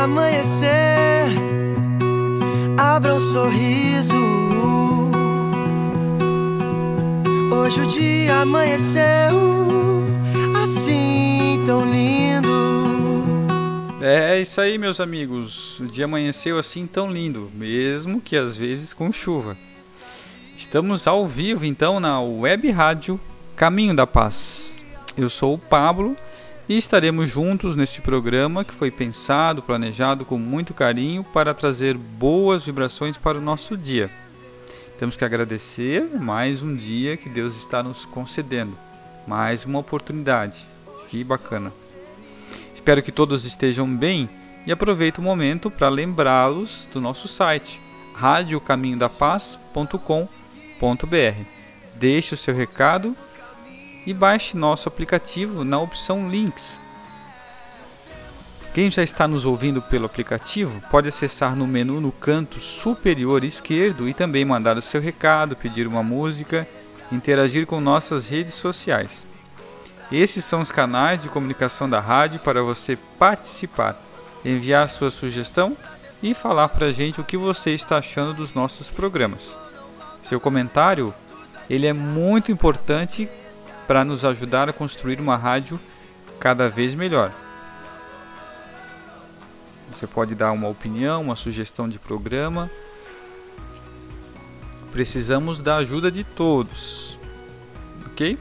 Amanhecer, abra um sorriso. Hoje o dia amanheceu assim tão lindo. É isso aí, meus amigos. O dia amanheceu assim tão lindo, mesmo que às vezes com chuva. Estamos ao vivo então na web rádio Caminho da Paz. Eu sou o Pablo e estaremos juntos neste programa que foi pensado, planejado com muito carinho para trazer boas vibrações para o nosso dia. Temos que agradecer mais um dia que Deus está nos concedendo, mais uma oportunidade. Que bacana. Espero que todos estejam bem e aproveito o momento para lembrá-los do nosso site radiocaminhodapaz.com.br. Deixe o seu recado e baixe nosso aplicativo na opção Links. Quem já está nos ouvindo pelo aplicativo pode acessar no menu no canto superior esquerdo e também mandar o seu recado, pedir uma música, interagir com nossas redes sociais. Esses são os canais de comunicação da rádio para você participar, enviar sua sugestão e falar para a gente o que você está achando dos nossos programas. Seu comentário ele é muito importante para nos ajudar a construir uma rádio cada vez melhor. Você pode dar uma opinião, uma sugestão de programa. Precisamos da ajuda de todos, ok?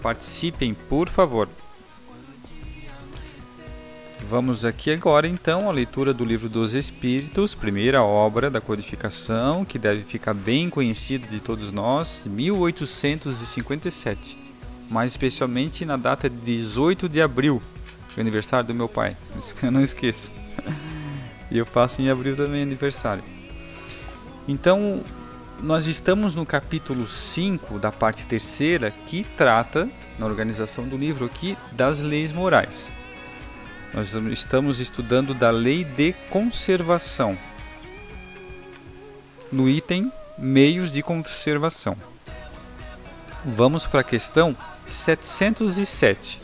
Participem, por favor. Vamos aqui agora então à leitura do Livro dos Espíritos, primeira obra da codificação, que deve ficar bem conhecida de todos nós, 1857, mais especialmente na data de 18 de abril, é aniversário do meu pai, isso que eu não esqueço. E eu faço em abril também aniversário. Então, nós estamos no capítulo 5 da parte terceira, que trata, na organização do livro aqui, das leis morais. Nós estamos estudando da lei de conservação. No item meios de conservação. Vamos para a questão 707.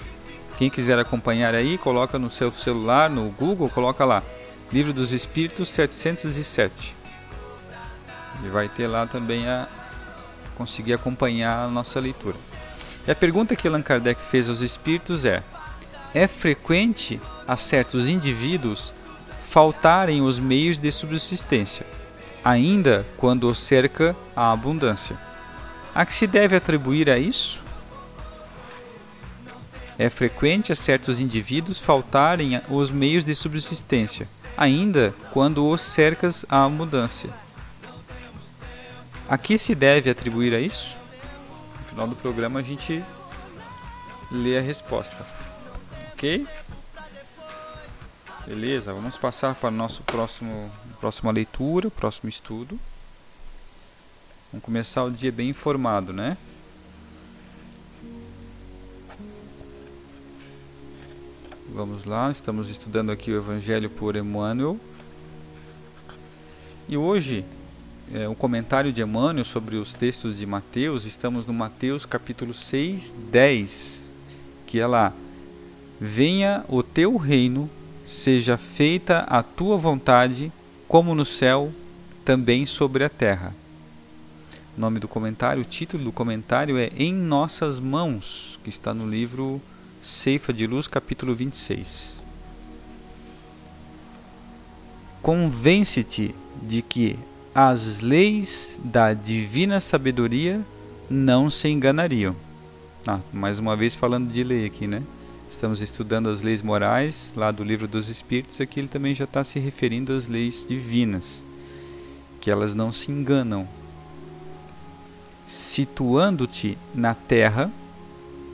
Quem quiser acompanhar aí, coloca no seu celular, no Google, coloca lá. Livro dos Espíritos 707. E vai ter lá também a conseguir acompanhar a nossa leitura. E a pergunta que Allan Kardec fez aos espíritos é: é frequente a certos indivíduos faltarem os meios de subsistência, ainda quando os cerca a abundância? A que se deve atribuir a isso? É frequente a certos indivíduos faltarem os meios de subsistência, ainda quando os cercas a abundância. A que se deve atribuir a isso? No final do programa a gente lê a resposta. Ok? Beleza, vamos passar para o nosso próximo próxima leitura, próximo estudo. Vamos começar o dia bem informado, né? Vamos lá, estamos estudando aqui o Evangelho por Emmanuel. E hoje, é, um comentário de Emmanuel sobre os textos de Mateus, estamos no Mateus capítulo 6, 10, que é lá: Venha o teu reino, seja feita a tua vontade, como no céu, também sobre a terra. O nome do comentário, o título do comentário é Em Nossas Mãos, que está no livro Ceifa de Luz, capítulo 26. Convence-te de que as leis da divina sabedoria não se enganariam. Ah, mais uma vez falando de lei aqui, né? Estamos estudando as leis morais lá do livro dos Espíritos. Aqui ele também já está se referindo às leis divinas, que elas não se enganam. Situando-te na terra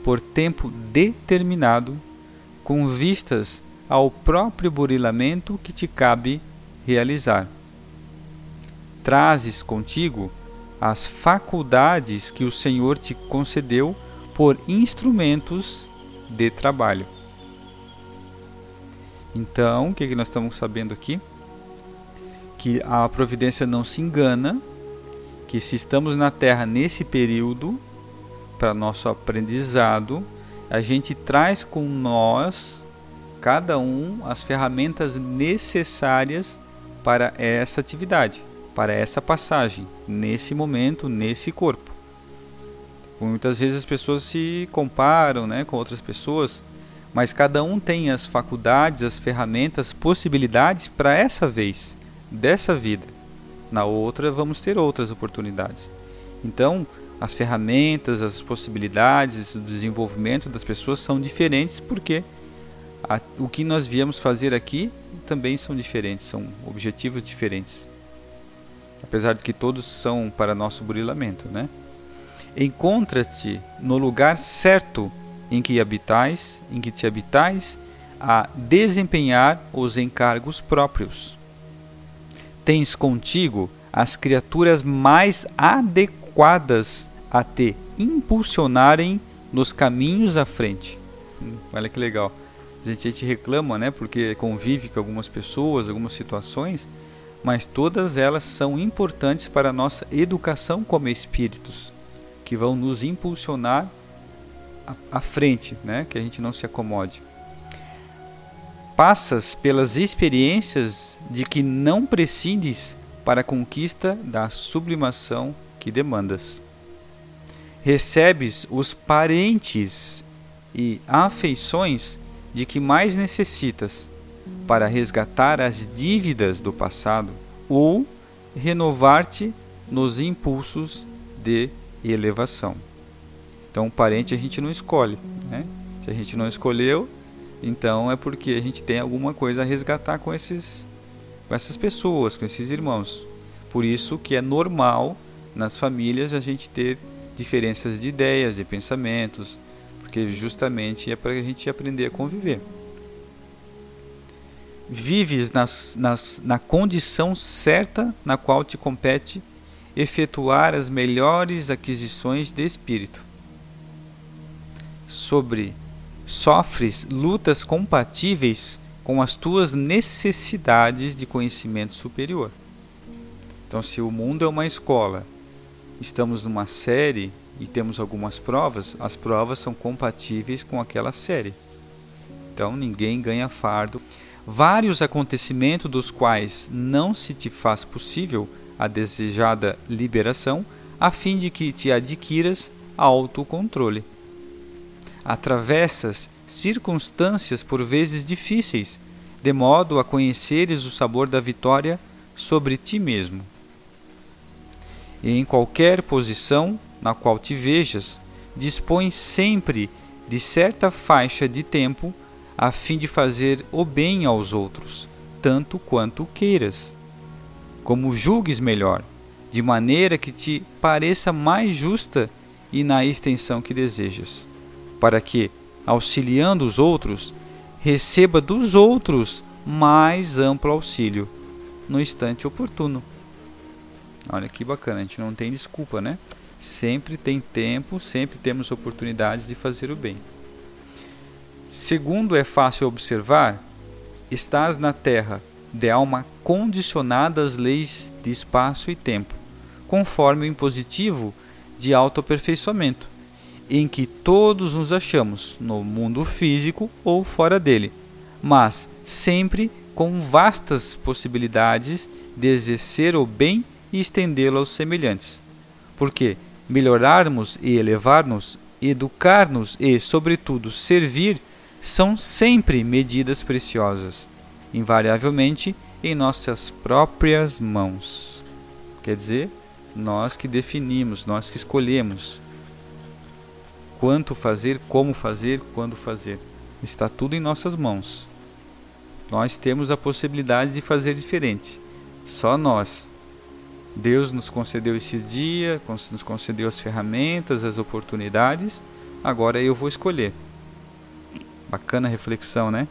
por tempo determinado, com vistas ao próprio burilamento que te cabe realizar. Trazes contigo as faculdades que o Senhor te concedeu por instrumentos de trabalho. Então, o que, que nós estamos sabendo aqui? Que a providência não se engana, que se estamos na Terra nesse período, para nosso aprendizado, a gente traz com nós, cada um, as ferramentas necessárias para essa atividade, para essa passagem, nesse momento, nesse corpo. Muitas vezes as pessoas se comparam né, com outras pessoas, mas cada um tem as faculdades, as ferramentas, possibilidades para essa vez, dessa vida. Na outra, vamos ter outras oportunidades. Então, as ferramentas, as possibilidades, o desenvolvimento das pessoas são diferentes porque a, o que nós viemos fazer aqui também são diferentes, são objetivos diferentes. Apesar de que todos são para nosso burilamento, né? Encontra-te no lugar certo em que habitais, em que te habitais, a desempenhar os encargos próprios. Tens contigo as criaturas mais adequadas a te impulsionarem nos caminhos à frente. Hum, olha que legal. A gente, a gente reclama, né, porque convive com algumas pessoas, algumas situações, mas todas elas são importantes para a nossa educação como espíritos, que vão nos impulsionar à, frente, né, que a gente não se acomode. Passas pelas experiências de que não prescindes para a conquista da sublimação que demandas. Recebes os parentes e afeições de que mais necessitas para resgatar as dívidas do passado ou renovar-te nos impulsos de elevação. Então, parente a gente não escolhe, né? Se a gente não escolheu, então é porque a gente tem alguma coisa a resgatar com esses com essas pessoas, com esses irmãos. Por isso que é normal nas famílias a gente ter diferenças de ideias, de pensamentos, porque justamente é para a gente aprender a conviver. Vives nas, nas, na condição certa na qual te compete efetuar as melhores aquisições de espírito. Sobre sofres lutas compatíveis com as tuas necessidades de conhecimento superior. Então, se o mundo é uma escola, estamos numa série e temos algumas provas, as provas são compatíveis com aquela série. Então, ninguém ganha fardo. Vários acontecimentos dos quais não se te faz possível a desejada liberação, a fim de que te adquiras autocontrole. Atravessas circunstâncias por vezes difíceis, de modo a conheceres o sabor da vitória sobre ti mesmo. E em qualquer posição na qual te vejas, dispõe sempre de certa faixa de tempo a fim de fazer o bem aos outros, tanto quanto queiras, como julgues melhor, de maneira que te pareça mais justa e na extensão que desejas, para que, auxiliando os outros, receba dos outros mais amplo auxílio no instante oportuno. Olha que bacana, a gente não tem desculpa, né? Sempre tem tempo, sempre temos oportunidades de fazer o bem. Segundo é fácil observar, estás na terra de alma condicionada às leis de espaço e tempo, conforme o impositivo de autoaperfeiçoamento, em que todos nos achamos, no mundo físico ou fora dele, mas sempre com vastas possibilidades de exercer o bem e estendê-lo aos semelhantes. Porque melhorarmos e elevar-nos, educar-nos e, sobretudo, servir são sempre medidas preciosas, invariavelmente em nossas próprias mãos. Quer dizer, nós que definimos, nós que escolhemos quanto fazer, como fazer, quando fazer. Está tudo em nossas mãos. Nós temos a possibilidade de fazer diferente. Só nós. Deus nos concedeu esse dia, nos concedeu as ferramentas, as oportunidades. Agora eu vou escolher. Bacana reflexão, né?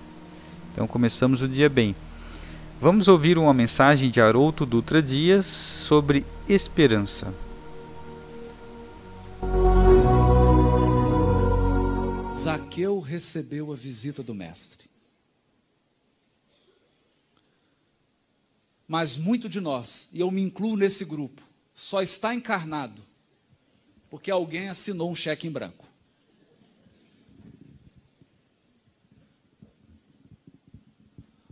Então começamos o dia bem. Vamos ouvir uma mensagem de Haroldo Dutra Dias sobre esperança. Zaqueu recebeu a visita do Mestre. Mas muito de nós, e eu me incluo nesse grupo, só está encarnado porque alguém assinou um cheque em branco.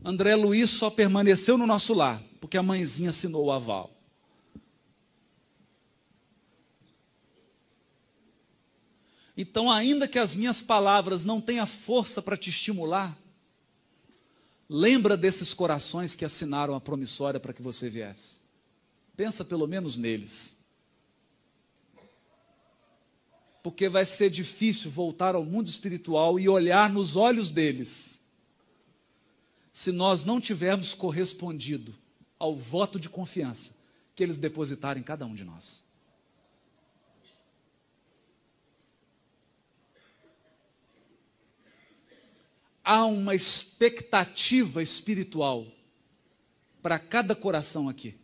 André Luiz só permaneceu no nosso lar porque a mãezinha assinou o aval. Então, ainda que as minhas palavras não tenham força para te estimular, lembra desses corações que assinaram a promissória para que você viesse. Pensa pelo menos neles. Porque vai ser difícil voltar ao mundo espiritual e olhar nos olhos deles se nós não tivermos correspondido ao voto de confiança que eles depositaram em cada um de nós. Há uma expectativa espiritual para cada coração aqui.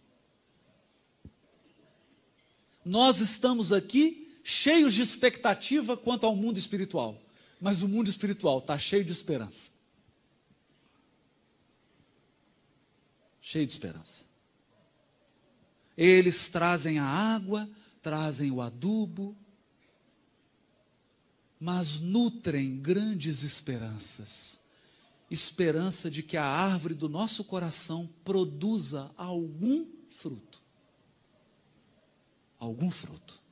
Nós estamos aqui cheios de expectativa quanto ao mundo espiritual, mas o mundo espiritual está cheio de esperança. cheio de esperança. Eles trazem a água, trazem o adubo, mas nutrem grandes esperanças. Esperança de que a árvore do nosso coração produza algum fruto. Algum fruto.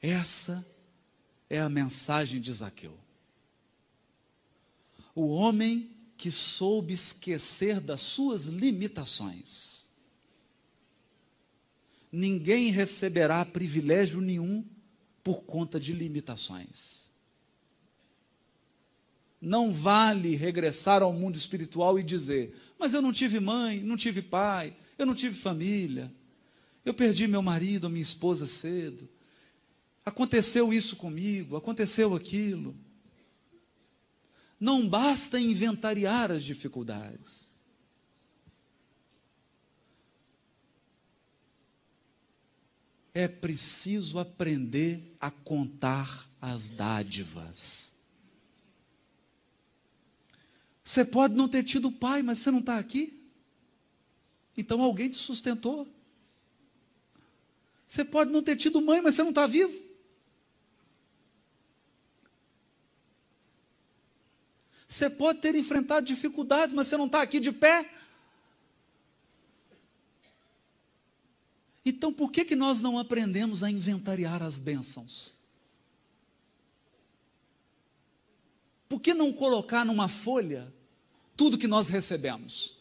Essa é a mensagem de Zaqueu. O homem que soube esquecer das suas limitações. Ninguém receberá privilégio nenhum por conta de limitações. Não vale regressar ao mundo espiritual e dizer: Mas eu não tive mãe, não tive pai, eu não tive família, eu perdi meu marido, minha esposa cedo, aconteceu isso comigo, aconteceu aquilo. Não basta inventariar as dificuldades. É preciso aprender a contar as dádivas. Você pode não ter tido pai, mas você não está aqui? Então alguém te sustentou. Você pode não ter tido mãe, mas você não está vivo? Você pode ter enfrentado dificuldades, mas você não está aqui de pé. Então, por que, que nós não aprendemos a inventariar as bênçãos? Por que não colocar numa folha tudo que nós recebemos?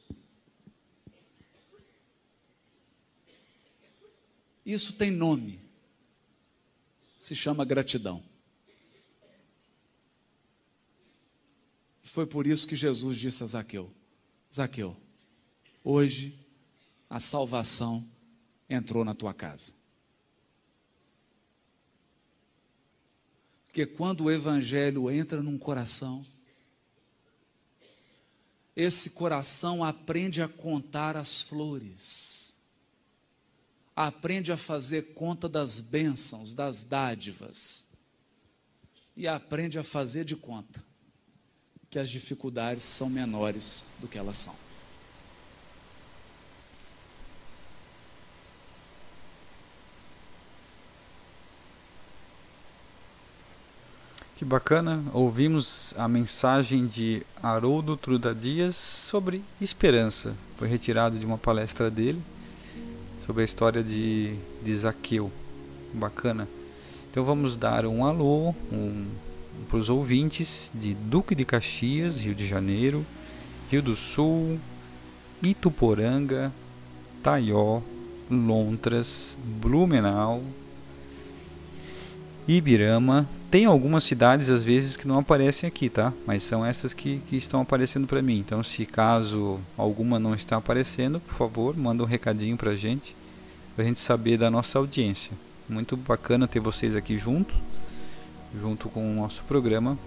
Isso tem nome. Se chama gratidão. Foi por isso que Jesus disse a Zaqueu: Zaqueu, hoje a salvação entrou na tua casa. Porque quando o evangelho entra num coração, esse coração aprende a contar as flores, aprende a fazer conta das bênçãos, das dádivas, e aprende a fazer de conta que as dificuldades são menores do que elas são. Que bacana, ouvimos a mensagem de Haroldo Truda Dias sobre esperança. Foi retirado de uma palestra dele sobre a história de, de Zaqueu. Bacana. Então vamos dar um alô um, para os ouvintes de Duque de Caxias, Rio de Janeiro, Rio do Sul, Ituporanga, Taió, Lontras, Blumenau, Ibirama. Tem algumas cidades às vezes que não aparecem aqui, tá? Mas são essas que, que estão aparecendo para mim. Então, se caso alguma não está aparecendo, por favor, manda um recadinho para a gente, para a gente saber da nossa audiência. Muito bacana ter vocês aqui junto, junto com o nosso programa.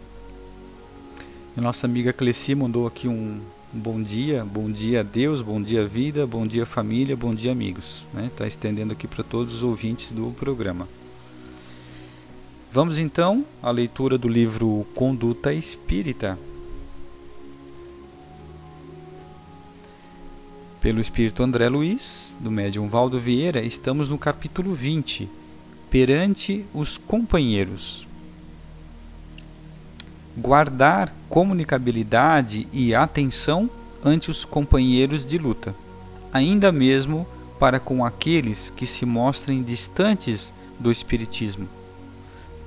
E nossa amiga Cleci mandou aqui um, bom dia, bom dia a Deus, bom dia vida, bom dia família, bom dia amigos. Né? Tá estendendo aqui para todos os ouvintes do programa. Vamos então à leitura do livro Conduta Espírita. Pelo Espírito André Luiz, do médium Valdo Vieira, estamos no capítulo 20, Perante os Companheiros. Guardar comunicabilidade e atenção ante os companheiros de luta, ainda mesmo para com aqueles que se mostrem distantes do Espiritismo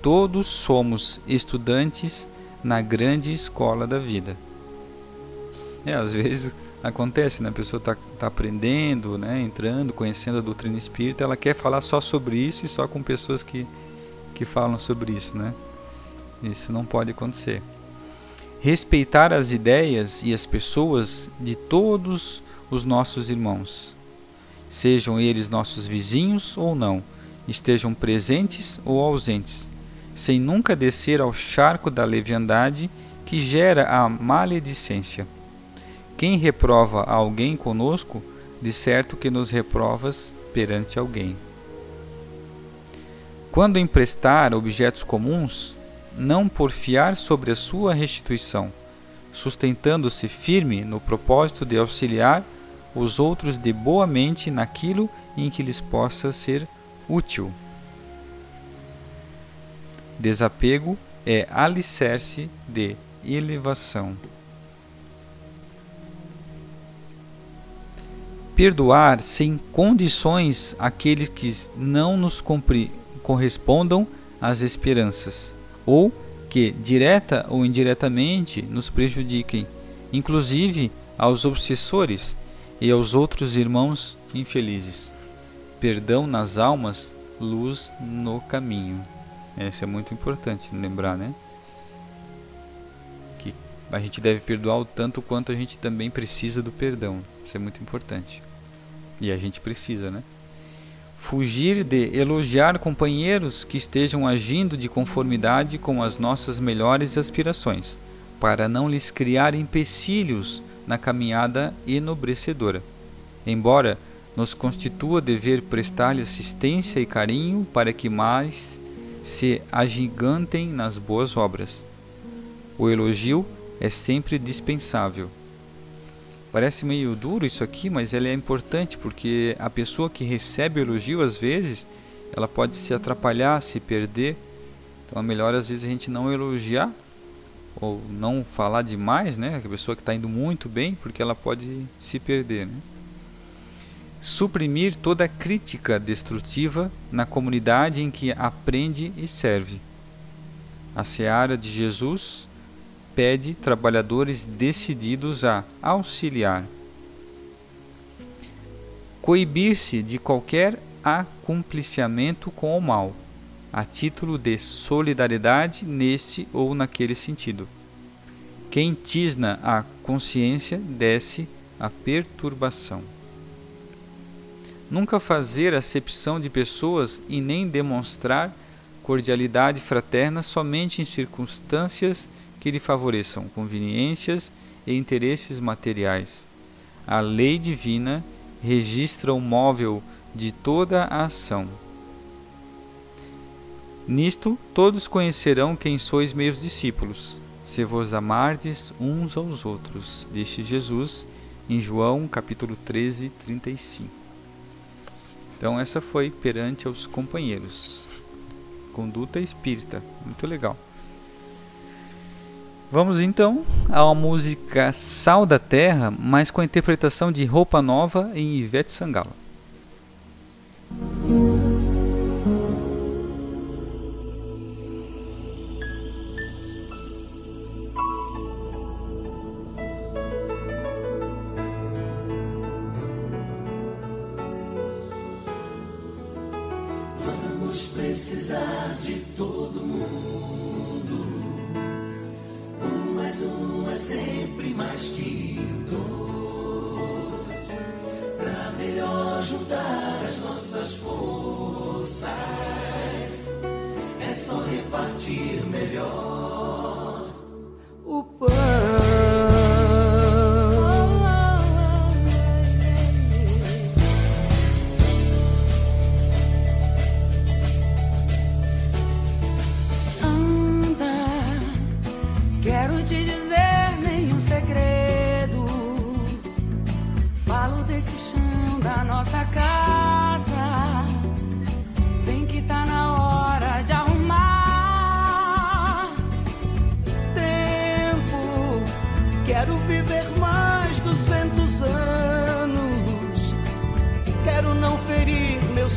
todos somos estudantes na grande escola da vida. É, às vezes acontece, né? A pessoa está tá aprendendo, né? entrando, conhecendo a doutrina espírita, ela quer falar só sobre isso e só com pessoas que, que falam sobre isso, né? Isso não pode acontecer. Respeitar as ideias e as pessoas de todos os nossos irmãos, sejam eles nossos vizinhos ou não, estejam presentes ou ausentes sem nunca descer ao charco da leviandade que gera a maledicência. Quem reprova alguém conosco, de certo que nos reprovas perante alguém. Quando emprestar objetos comuns, não porfiar sobre a sua restituição, sustentando-se firme no propósito de auxiliar os outros de boa mente naquilo em que lhes possa ser útil. Desapego é alicerce de elevação. Perdoar sem condições aqueles que não nos correspondam às esperanças, ou que, direta ou indiretamente, nos prejudiquem, inclusive aos obsessores e aos outros irmãos infelizes. Perdão nas almas, luz no caminho. Isso é muito importante lembrar, né? Que a gente deve perdoar o tanto quanto a gente também precisa do perdão. Isso é muito importante. E a gente precisa, né? Fugir de elogiar companheiros que estejam agindo de conformidade com as nossas melhores aspirações, para não lhes criar empecilhos na caminhada enobrecedora. Embora nos constitua dever prestar-lhe assistência e carinho para que mais se agigantem nas boas obras. O elogio é sempre dispensável. Parece meio duro isso aqui, mas ele é importante porque a pessoa que recebe o elogio, às vezes, ela pode se atrapalhar, se perder. Então é melhor às vezes a gente não elogiar ou não falar demais, né? A pessoa que está indo muito bem, porque ela pode se perder, né? Suprimir toda crítica destrutiva na comunidade em que aprende e serve. A seara de Jesus pede trabalhadores decididos a auxiliar. Coibir-se de qualquer acumpliciamento com o mal, a título de solidariedade nesse ou naquele sentido. Quem tisna a consciência desce a perturbação. Nunca fazer acepção de pessoas e nem demonstrar cordialidade fraterna somente em circunstâncias que lhe favoreçam conveniências e interesses materiais. A lei divina registra o móvel de toda a ação. Nisto todos conhecerão quem sois meus discípulos, se vos amardes uns aos outros. Disse Jesus em João capítulo 13, 35. Então essa foi perante aos companheiros. Conduta espírita, muito legal. Vamos então à música Sal da Terra, mas com a interpretação de Roupa Nova em Ivete Sangalo.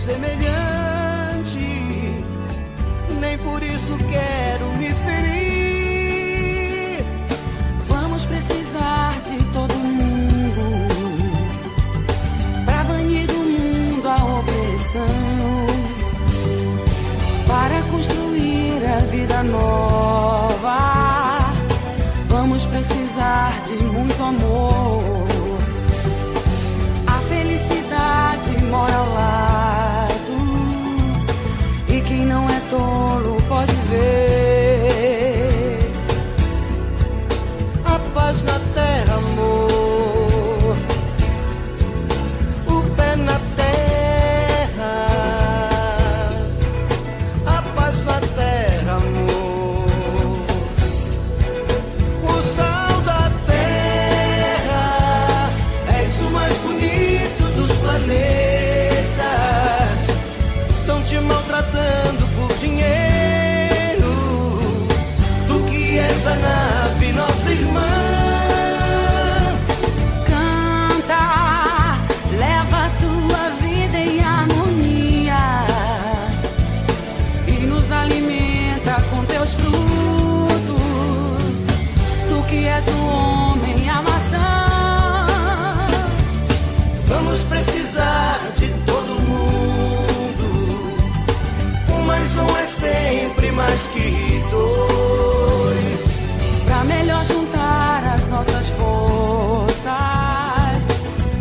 Semelhante. Nem por isso quero me ferir. Vamos precisar de todo mundo pra banir do mundo a opressão, para construir a vida nova. Vamos precisar de muito amor. A felicidade mora ao Um é sempre mais que dois. Pra melhor juntar as nossas forças,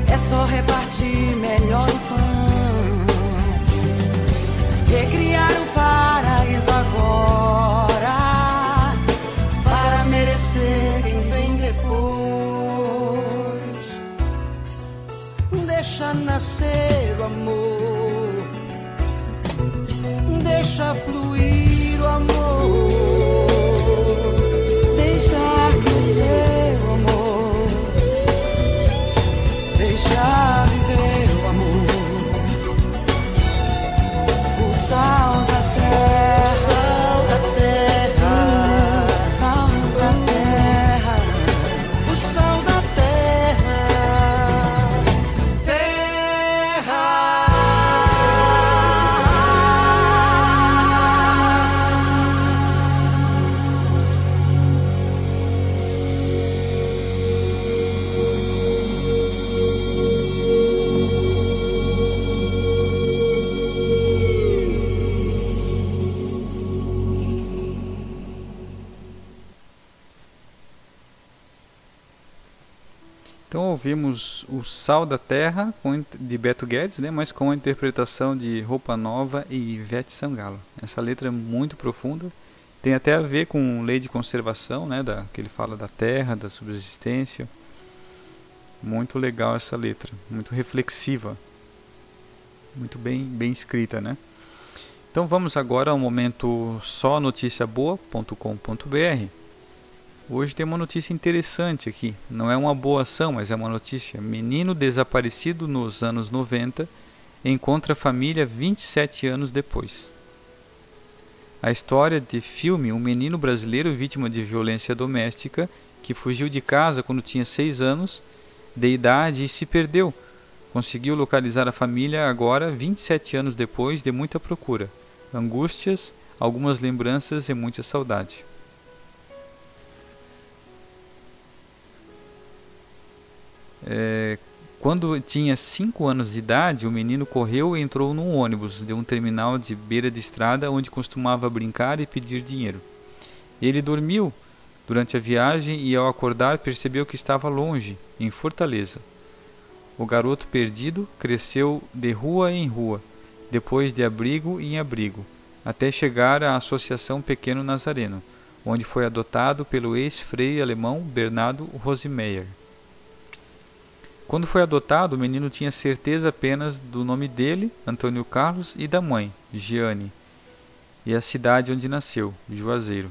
é só repartir melhor o pão. Recriar o paraíso agora, para merecer quem vem depois. Deixa nascer o amor. Deixa fluir ouvimos o Sal da Terra de Beto Guedes, né, mas com a interpretação de Roupa Nova e Ivete Sangalo. Essa letra é muito profunda Tem até a ver com lei de conservação, né, da, que ele fala da terra, da subsistência. Muito legal essa letra, muito reflexiva. Muito bem, bem escrita, né? Então vamos agora ao momento só noticiaboa.com.br. Hoje tem uma notícia interessante aqui. Não é uma boa ação, mas é uma notícia. Menino desaparecido nos anos 90 encontra família 27 anos depois. A história de filme Um menino brasileiro vítima de violência doméstica que fugiu de casa quando tinha 6 anos de idade e se perdeu. Conseguiu localizar a família agora, 27 anos depois de muita procura, angústias, algumas lembranças e muita saudade. É, quando tinha 5 anos de idade, o menino correu e entrou num ônibus de um terminal de beira de estrada onde costumava brincar e pedir dinheiro. Ele dormiu durante a viagem e, ao acordar, percebeu que estava longe, em Fortaleza. O garoto perdido cresceu de rua em rua, depois de abrigo em abrigo, até chegar à Associação Pequeno Nazareno, onde foi adotado pelo ex-frei alemão Bernardo Rosemeyer. Quando foi adotado, o menino tinha certeza apenas do nome dele, Antônio Carlos, e da mãe, Giane, e a cidade onde nasceu, Juazeiro.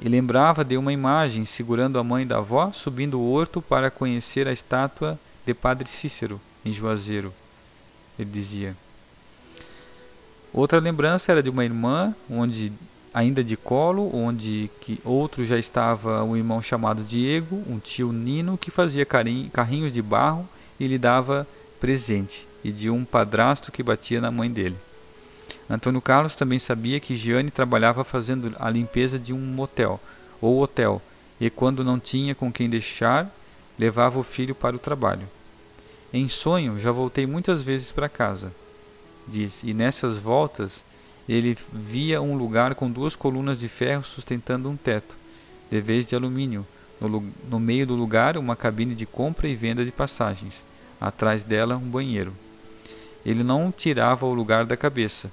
E lembrava de uma imagem segurando a mãe da avó subindo o horto para conhecer a estátua de Padre Cícero, em Juazeiro, ele dizia. Outra lembrança era de uma irmã, onde ainda de colo, onde que outro já estava um irmão chamado Diego, um tio Nino que fazia carrinhos de barro e lhe dava presente, e de um padrasto que batia na mãe dele. Antônio Carlos também sabia que Giane trabalhava fazendo a limpeza de um motel ou hotel, e quando não tinha com quem deixar, levava o filho para o trabalho. Em sonho, já voltei muitas vezes para casa, diz, e nessas voltas ele via um lugar com duas colunas de ferro sustentando um teto, de vez de alumínio. No, no meio do lugar, uma cabine de compra e venda de passagens. Atrás dela, um banheiro. Ele não tirava o lugar da cabeça.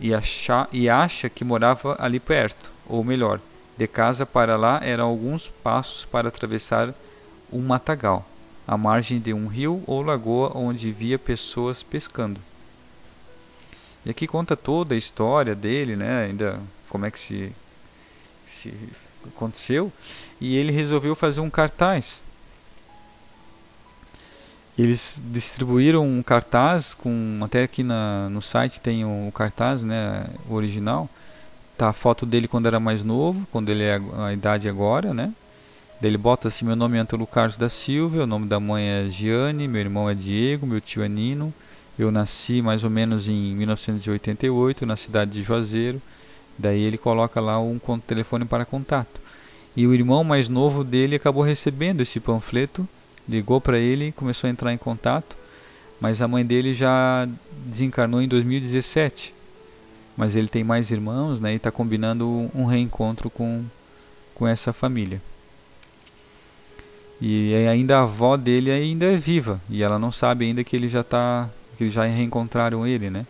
E, e acha que morava ali perto, ou melhor, de casa para lá eram alguns passos para atravessar um matagal, à margem de um rio ou lagoa onde via pessoas pescando. E aqui conta toda a história dele, né? Ainda como é que se, se aconteceu. E ele resolveu fazer um cartaz. Eles distribuíram um cartaz com até aqui na, no site tem o cartaz, né, o original. Tá a foto dele quando era mais novo, quando ele é a idade agora, né? Ele bota assim: meu nome é Antônio Carlos da Silva, o nome da mãe é Giane, meu irmão é Diego, meu tio é Nino. Eu nasci mais ou menos em 1988 na cidade de Juazeiro. Daí ele coloca lá um telefone para contato. E o irmão mais novo dele acabou recebendo esse panfleto, ligou para ele, começou a entrar em contato, mas a mãe dele já desencarnou em 2017. Mas ele tem mais irmãos, né, e está combinando um reencontro com, com essa família. E ainda a avó dele ainda é viva, e ela não sabe ainda que ele já está que já reencontraram ele, né?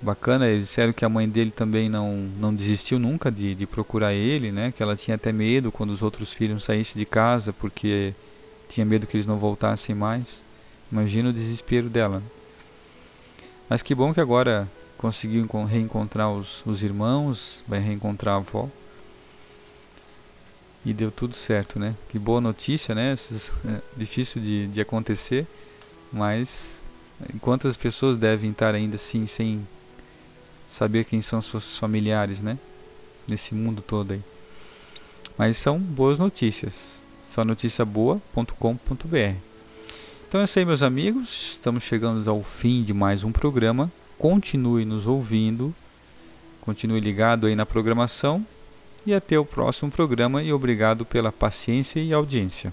Bacana, eles disseram que a mãe dele também não, não desistiu nunca de, de procurar ele, né? Que ela tinha até medo quando os outros filhos saíssem de casa, porque tinha medo que eles não voltassem mais. Imagina o desespero dela. Mas que bom que agora conseguiu reencontrar os, os irmãos, vai reencontrar a avó. E deu tudo certo, né? Que boa notícia, né? Difícil de, de acontecer, mas Quantas pessoas devem estar ainda assim sem saber quem são seus familiares, né? Nesse mundo todo aí. Mas são boas notícias. Só noticiaboa.com.br. Então é isso aí, meus amigos. Estamos chegando ao fim de mais um programa. Continue nos ouvindo. Continue ligado aí na programação. E até o próximo programa. E obrigado pela paciência e audiência.